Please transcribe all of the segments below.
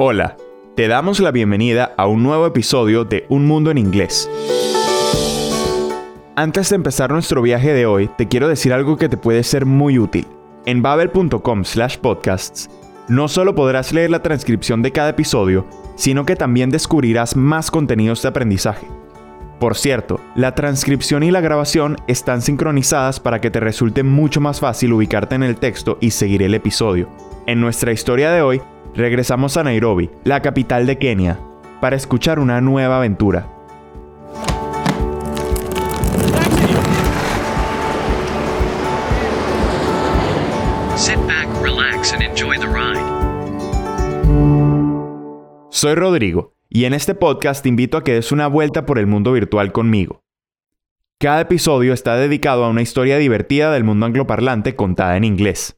Hola, te damos la bienvenida a un nuevo episodio de Un Mundo en Inglés. Antes de empezar nuestro viaje de hoy, te quiero decir algo que te puede ser muy útil. En babel.com slash podcasts, no solo podrás leer la transcripción de cada episodio, sino que también descubrirás más contenidos de aprendizaje. Por cierto, la transcripción y la grabación están sincronizadas para que te resulte mucho más fácil ubicarte en el texto y seguir el episodio. En nuestra historia de hoy, regresamos a Nairobi, la capital de Kenia, para escuchar una nueva aventura. Soy Rodrigo y en este podcast te invito a que des una vuelta por el mundo virtual conmigo. Cada episodio está dedicado a una historia divertida del mundo angloparlante contada en inglés.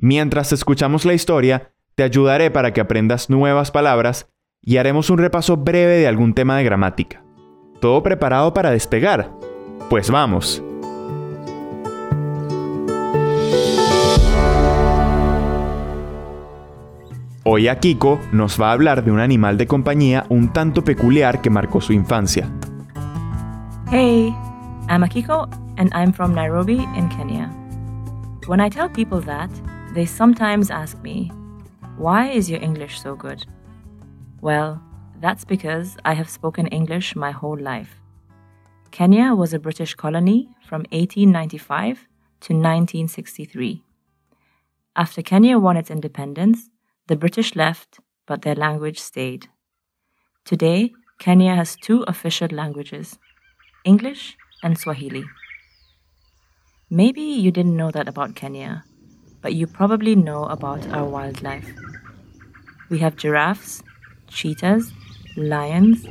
Mientras escuchamos la historia, te ayudaré para que aprendas nuevas palabras y haremos un repaso breve de algún tema de gramática. ¿Todo preparado para despegar? Pues vamos. Hoy Akiko nos va a hablar de un animal de compañía un tanto peculiar que marcó su infancia. Hey, I'm Akiko and I'm from Nairobi in Kenya. When I tell people that, they sometimes ask me, Why is your English so good? Well, that's because I have spoken English my whole life. Kenya was a British colony from 1895 to 1963. After Kenya won its independence, the British left, but their language stayed. Today, Kenya has two official languages English and Swahili. Maybe you didn't know that about Kenya, but you probably know about our wildlife. We have giraffes, cheetahs, lions,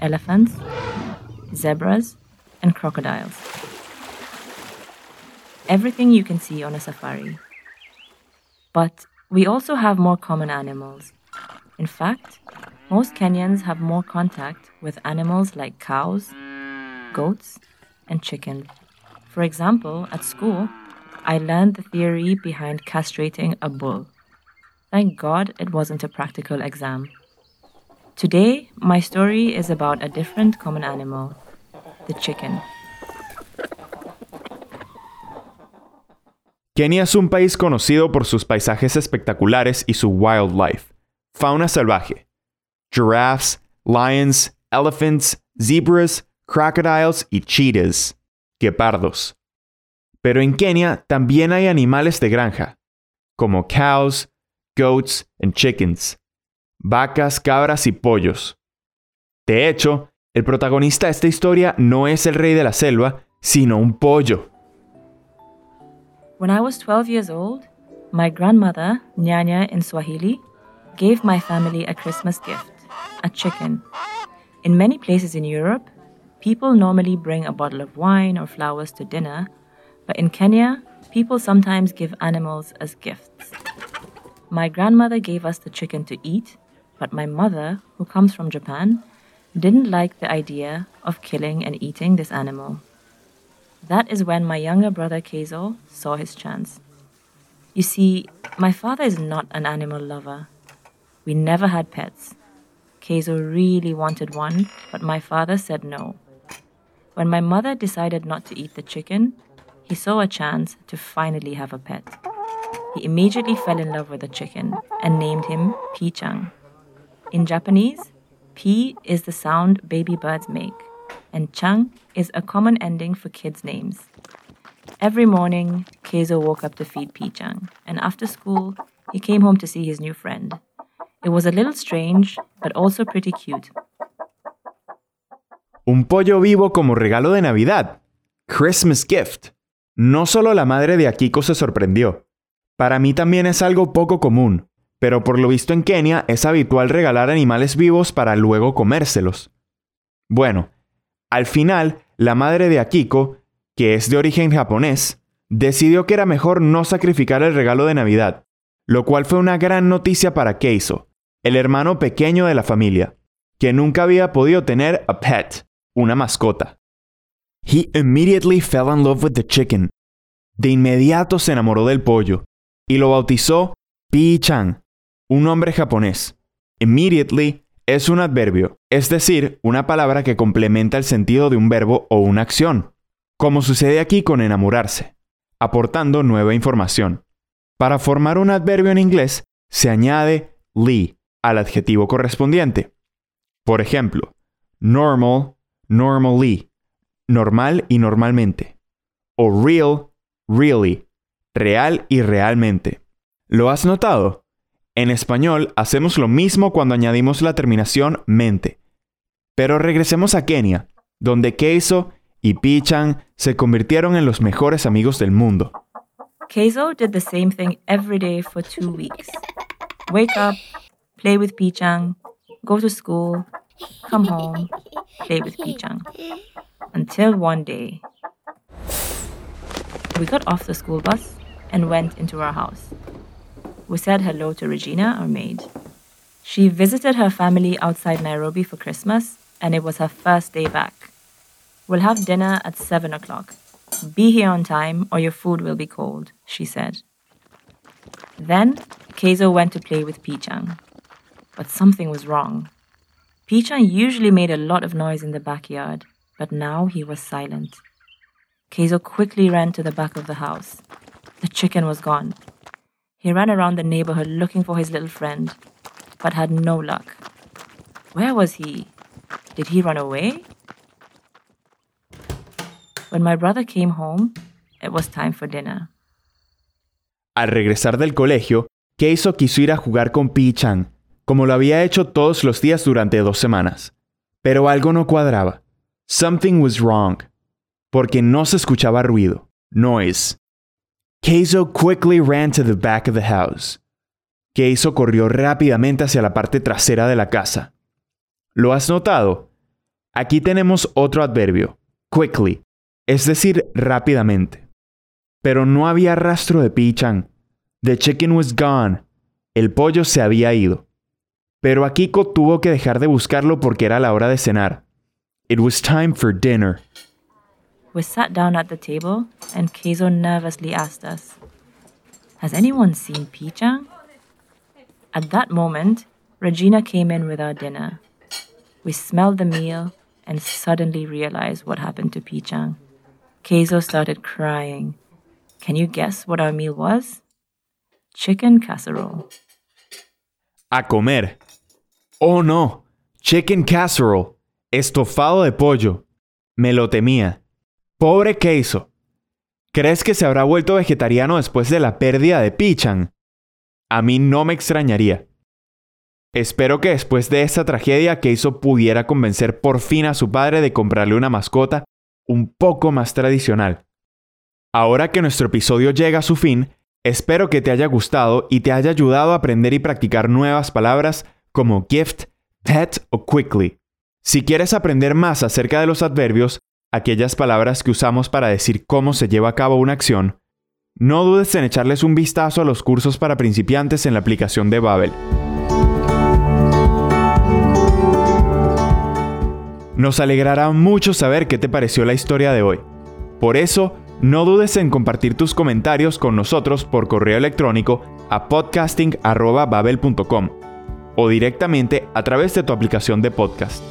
elephants, zebras, and crocodiles. Everything you can see on a safari. But we also have more common animals. In fact, most Kenyans have more contact with animals like cows, goats, and chickens. For example, at school, I learned the theory behind castrating a bull. Thank God it wasn't a practical exam. Today, my story is about a different common animal the chicken. Kenia es un país conocido por sus paisajes espectaculares y su wildlife, fauna salvaje. Giraffes, lions, elephants, zebras, crocodiles y cheetahs, guepardos. Pero en Kenia también hay animales de granja, como cows, goats and chickens, vacas, cabras y pollos. De hecho, el protagonista de esta historia no es el rey de la selva, sino un pollo. When I was 12 years old, my grandmother, Nyanya in Swahili, gave my family a Christmas gift a chicken. In many places in Europe, people normally bring a bottle of wine or flowers to dinner, but in Kenya, people sometimes give animals as gifts. My grandmother gave us the chicken to eat, but my mother, who comes from Japan, didn't like the idea of killing and eating this animal. That is when my younger brother Keizo saw his chance. You see, my father is not an animal lover. We never had pets. Keizo really wanted one, but my father said no. When my mother decided not to eat the chicken, he saw a chance to finally have a pet. He immediately fell in love with the chicken and named him Pi Chang. In Japanese, Pi is the sound baby birds make, and Chang is a common ending for kids' names. Every morning, Keizo woke up to feed Pi Chang, and after school, he came home to see his new friend. It was a little strange, but also pretty cute. Un pollo vivo como regalo de Navidad. Christmas gift. No solo la madre de Akiko se sorprendió. Para mí también es algo poco común, pero por lo visto en Kenia es habitual regalar animales vivos para luego comérselos. Bueno, al final, la madre de Akiko, que es de origen japonés, decidió que era mejor no sacrificar el regalo de Navidad, lo cual fue una gran noticia para Keizo, el hermano pequeño de la familia, que nunca había podido tener a pet, una mascota. He immediately fell in love with the chicken. De inmediato se enamoró del pollo y lo bautizó Pi Chang, un nombre japonés. Immediately es un adverbio, es decir, una palabra que complementa el sentido de un verbo o una acción, como sucede aquí con enamorarse, aportando nueva información. Para formar un adverbio en inglés, se añade ly al adjetivo correspondiente. Por ejemplo, normal, normally, normal y normalmente. O real, really, real y realmente. ¿Lo has notado? En español hacemos lo mismo cuando añadimos la terminación mente. Pero regresemos a Kenia, donde Keiso y Pichan se convirtieron en los mejores amigos del mundo. Keizo did the same thing every day for two weeks. Wake up, play with Pichang, go to school, come home, play with Pichang. Until one day, we got off the school bus and went into our house. We said hello to Regina, our maid. She visited her family outside Nairobi for Christmas, and it was her first day back. We'll have dinner at 7 o'clock. Be here on time, or your food will be cold, she said. Then, Keizo went to play with Pichang. But something was wrong. Pichang usually made a lot of noise in the backyard, but now he was silent. Keizo quickly ran to the back of the house. The chicken was gone. He ran around the neighborhood looking for his little friend, but had no luck. Where was he? Did he run away? When my brother came home, it was time for dinner. Al regresar del colegio, Keiso quiso ir a jugar con Pi-chan, como lo había hecho todos los días durante dos semanas. Pero algo no cuadraba. Something was wrong. Porque no se escuchaba ruido. Noise. Keizo quickly ran to the back of the house. Keizo corrió rápidamente hacia la parte trasera de la casa. ¿Lo has notado? Aquí tenemos otro adverbio, quickly, es decir, rápidamente. Pero no había rastro de Pi-chan. The chicken was gone. El pollo se había ido. Pero Akiko tuvo que dejar de buscarlo porque era la hora de cenar. It was time for dinner. We sat down at the table, and Keizo nervously asked us, Has anyone seen Pichang? At that moment, Regina came in with our dinner. We smelled the meal and suddenly realized what happened to Pichang. Keizo started crying. Can you guess what our meal was? Chicken casserole. A comer. Oh no, chicken casserole, estofado de pollo. Me lo temía. Pobre Keizo. ¿Crees que se habrá vuelto vegetariano después de la pérdida de Pichan? A mí no me extrañaría. Espero que después de esta tragedia Keizo pudiera convencer por fin a su padre de comprarle una mascota un poco más tradicional. Ahora que nuestro episodio llega a su fin, espero que te haya gustado y te haya ayudado a aprender y practicar nuevas palabras como gift, pet o quickly. Si quieres aprender más acerca de los adverbios, aquellas palabras que usamos para decir cómo se lleva a cabo una acción, no dudes en echarles un vistazo a los cursos para principiantes en la aplicación de Babel. Nos alegrará mucho saber qué te pareció la historia de hoy. Por eso, no dudes en compartir tus comentarios con nosotros por correo electrónico a podcasting.babel.com o directamente a través de tu aplicación de podcast.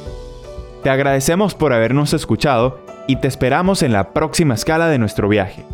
Te agradecemos por habernos escuchado y te esperamos en la próxima escala de nuestro viaje.